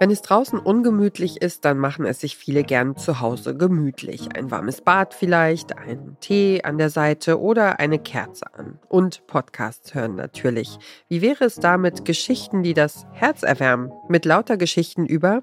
Wenn es draußen ungemütlich ist, dann machen es sich viele gern zu Hause gemütlich. Ein warmes Bad vielleicht, einen Tee an der Seite oder eine Kerze an. Und Podcasts hören natürlich. Wie wäre es da mit Geschichten, die das Herz erwärmen? Mit lauter Geschichten über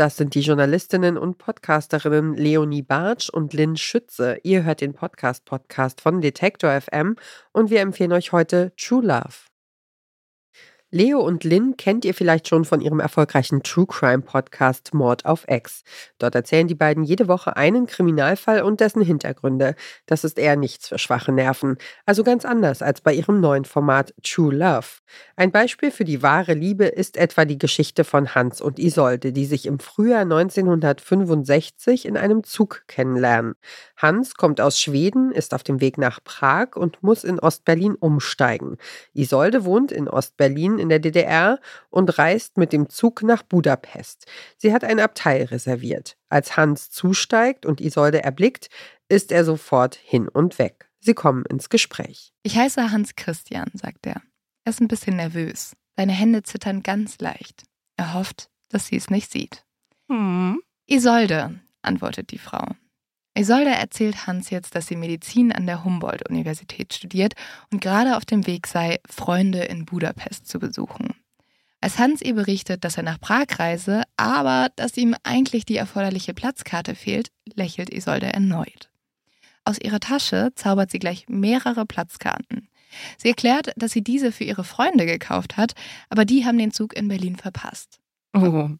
Das sind die Journalistinnen und Podcasterinnen Leonie Bartsch und Lynn Schütze. Ihr hört den Podcast-Podcast von Detektor FM und wir empfehlen euch heute True Love. Leo und Lynn kennt ihr vielleicht schon von ihrem erfolgreichen True Crime Podcast Mord auf Ex. Dort erzählen die beiden jede Woche einen Kriminalfall und dessen Hintergründe. Das ist eher nichts für schwache Nerven. Also ganz anders als bei ihrem neuen Format True Love. Ein Beispiel für die wahre Liebe ist etwa die Geschichte von Hans und Isolde, die sich im Frühjahr 1965 in einem Zug kennenlernen. Hans kommt aus Schweden, ist auf dem Weg nach Prag und muss in Ostberlin umsteigen. Isolde wohnt in Ostberlin in der DDR und reist mit dem Zug nach Budapest. Sie hat ein Abteil reserviert. Als Hans zusteigt und Isolde erblickt, ist er sofort hin und weg. Sie kommen ins Gespräch. Ich heiße Hans Christian, sagt er. Er ist ein bisschen nervös. Seine Hände zittern ganz leicht. Er hofft, dass sie es nicht sieht. Hm. Isolde, antwortet die Frau. Isolde erzählt Hans jetzt, dass sie Medizin an der Humboldt-Universität studiert und gerade auf dem Weg sei, Freunde in Budapest zu besuchen. Als Hans ihr berichtet, dass er nach Prag reise, aber dass ihm eigentlich die erforderliche Platzkarte fehlt, lächelt Isolde erneut. Aus ihrer Tasche zaubert sie gleich mehrere Platzkarten. Sie erklärt, dass sie diese für ihre Freunde gekauft hat, aber die haben den Zug in Berlin verpasst. Oh.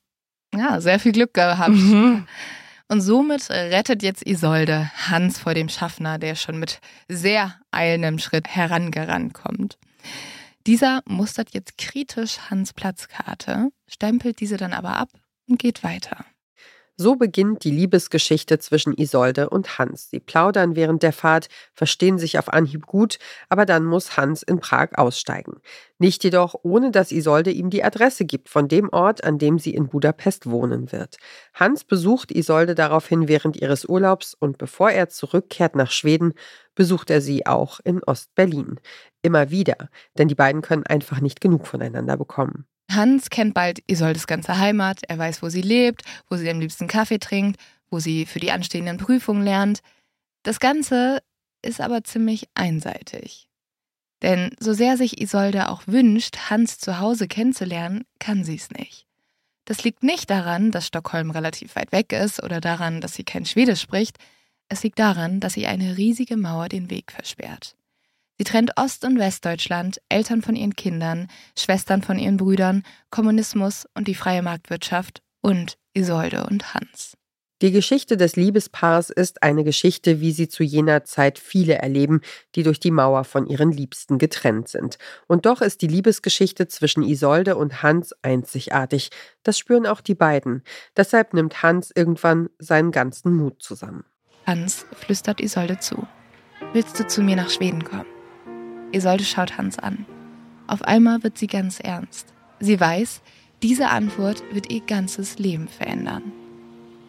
Ja, sehr viel Glück gehabt. Mhm. Und somit rettet jetzt Isolde Hans vor dem Schaffner, der schon mit sehr eilendem Schritt herangerannt kommt. Dieser mustert jetzt kritisch Hans Platzkarte, stempelt diese dann aber ab und geht weiter. So beginnt die Liebesgeschichte zwischen Isolde und Hans. Sie plaudern während der Fahrt, verstehen sich auf Anhieb gut, aber dann muss Hans in Prag aussteigen. Nicht jedoch, ohne dass Isolde ihm die Adresse gibt von dem Ort, an dem sie in Budapest wohnen wird. Hans besucht Isolde daraufhin während ihres Urlaubs und bevor er zurückkehrt nach Schweden, besucht er sie auch in Ostberlin. Immer wieder, denn die beiden können einfach nicht genug voneinander bekommen. Hans kennt bald Isoldes ganze Heimat, er weiß, wo sie lebt, wo sie am liebsten Kaffee trinkt, wo sie für die anstehenden Prüfungen lernt. Das Ganze ist aber ziemlich einseitig. Denn so sehr sich Isolde auch wünscht, Hans zu Hause kennenzulernen, kann sie es nicht. Das liegt nicht daran, dass Stockholm relativ weit weg ist oder daran, dass sie kein Schwedisch spricht, es liegt daran, dass sie eine riesige Mauer den Weg versperrt. Sie trennt Ost- und Westdeutschland, Eltern von ihren Kindern, Schwestern von ihren Brüdern, Kommunismus und die freie Marktwirtschaft und Isolde und Hans. Die Geschichte des Liebespaars ist eine Geschichte, wie sie zu jener Zeit viele erleben, die durch die Mauer von ihren Liebsten getrennt sind. Und doch ist die Liebesgeschichte zwischen Isolde und Hans einzigartig. Das spüren auch die beiden. Deshalb nimmt Hans irgendwann seinen ganzen Mut zusammen. Hans flüstert Isolde zu. Willst du zu mir nach Schweden kommen? Isolde schaut Hans an. Auf einmal wird sie ganz ernst. Sie weiß, diese Antwort wird ihr ganzes Leben verändern.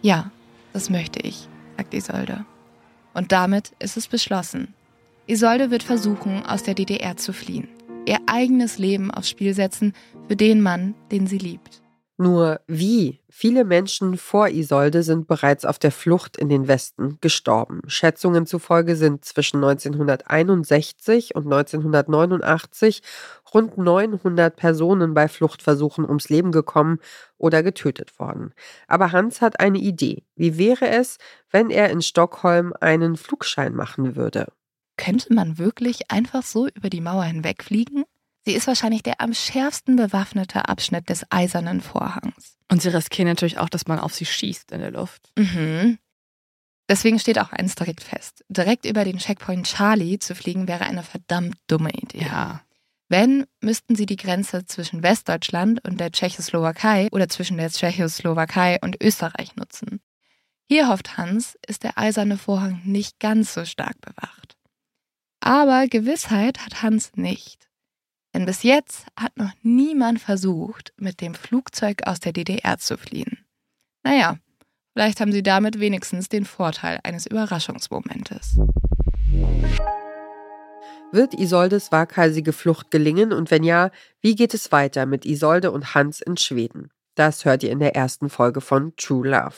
Ja, das möchte ich, sagt Isolde. Und damit ist es beschlossen. Isolde wird versuchen, aus der DDR zu fliehen. Ihr eigenes Leben aufs Spiel setzen für den Mann, den sie liebt. Nur wie? Viele Menschen vor Isolde sind bereits auf der Flucht in den Westen gestorben. Schätzungen zufolge sind zwischen 1961 und 1989 rund 900 Personen bei Fluchtversuchen ums Leben gekommen oder getötet worden. Aber Hans hat eine Idee. Wie wäre es, wenn er in Stockholm einen Flugschein machen würde? Könnte man wirklich einfach so über die Mauer hinwegfliegen? Sie ist wahrscheinlich der am schärfsten bewaffnete Abschnitt des eisernen Vorhangs. Und sie riskieren natürlich auch, dass man auf sie schießt in der Luft. Mhm. Deswegen steht auch eins direkt fest. Direkt über den Checkpoint Charlie zu fliegen wäre eine verdammt dumme Idee. Ja. Wenn, müssten sie die Grenze zwischen Westdeutschland und der Tschechoslowakei oder zwischen der Tschechoslowakei und Österreich nutzen. Hier hofft Hans, ist der eiserne Vorhang nicht ganz so stark bewacht. Aber Gewissheit hat Hans nicht. Denn bis jetzt hat noch niemand versucht, mit dem Flugzeug aus der DDR zu fliehen. Naja, vielleicht haben sie damit wenigstens den Vorteil eines Überraschungsmomentes. Wird Isoldes waghalsige Flucht gelingen und wenn ja, wie geht es weiter mit Isolde und Hans in Schweden? Das hört ihr in der ersten Folge von True Love.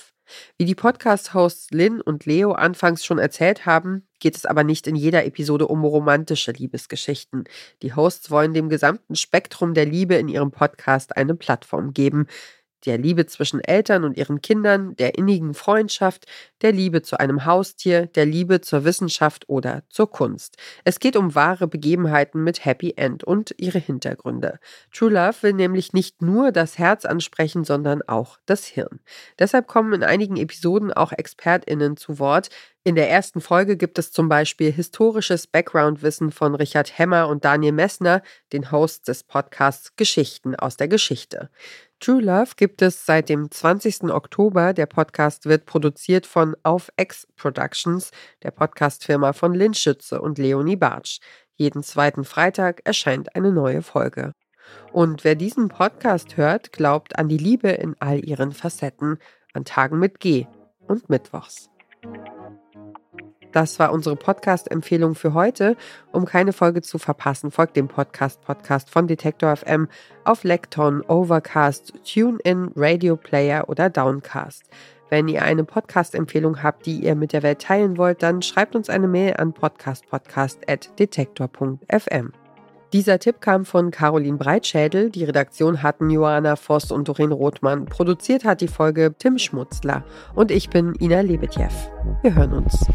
Wie die Podcast-Hosts Lynn und Leo anfangs schon erzählt haben, geht es aber nicht in jeder Episode um romantische Liebesgeschichten. Die Hosts wollen dem gesamten Spektrum der Liebe in ihrem Podcast eine Plattform geben der Liebe zwischen Eltern und ihren Kindern, der innigen Freundschaft, der Liebe zu einem Haustier, der Liebe zur Wissenschaft oder zur Kunst. Es geht um wahre Begebenheiten mit Happy End und ihre Hintergründe. True Love will nämlich nicht nur das Herz ansprechen, sondern auch das Hirn. Deshalb kommen in einigen Episoden auch ExpertInnen zu Wort, in der ersten Folge gibt es zum Beispiel historisches Background-Wissen von Richard Hemmer und Daniel Messner, den Hosts des Podcasts Geschichten aus der Geschichte. True Love gibt es seit dem 20. Oktober. Der Podcast wird produziert von Auf X Productions, der Podcastfirma von Lynn Schütze und Leonie Bartsch. Jeden zweiten Freitag erscheint eine neue Folge. Und wer diesen Podcast hört, glaubt an die Liebe in all ihren Facetten, an Tagen mit G und Mittwochs. Das war unsere Podcast-Empfehlung für heute. Um keine Folge zu verpassen, folgt dem Podcast-Podcast von Detektor FM auf Lekton, Overcast, TuneIn, Radio Player oder Downcast. Wenn ihr eine Podcast-Empfehlung habt, die ihr mit der Welt teilen wollt, dann schreibt uns eine Mail an podcastpodcast.detektor.fm. Dieser Tipp kam von Caroline Breitschädel. Die Redaktion hatten Johanna Voss und Doreen Rothmann. Produziert hat die Folge Tim Schmutzler. Und ich bin Ina Lebetjew. Wir hören uns.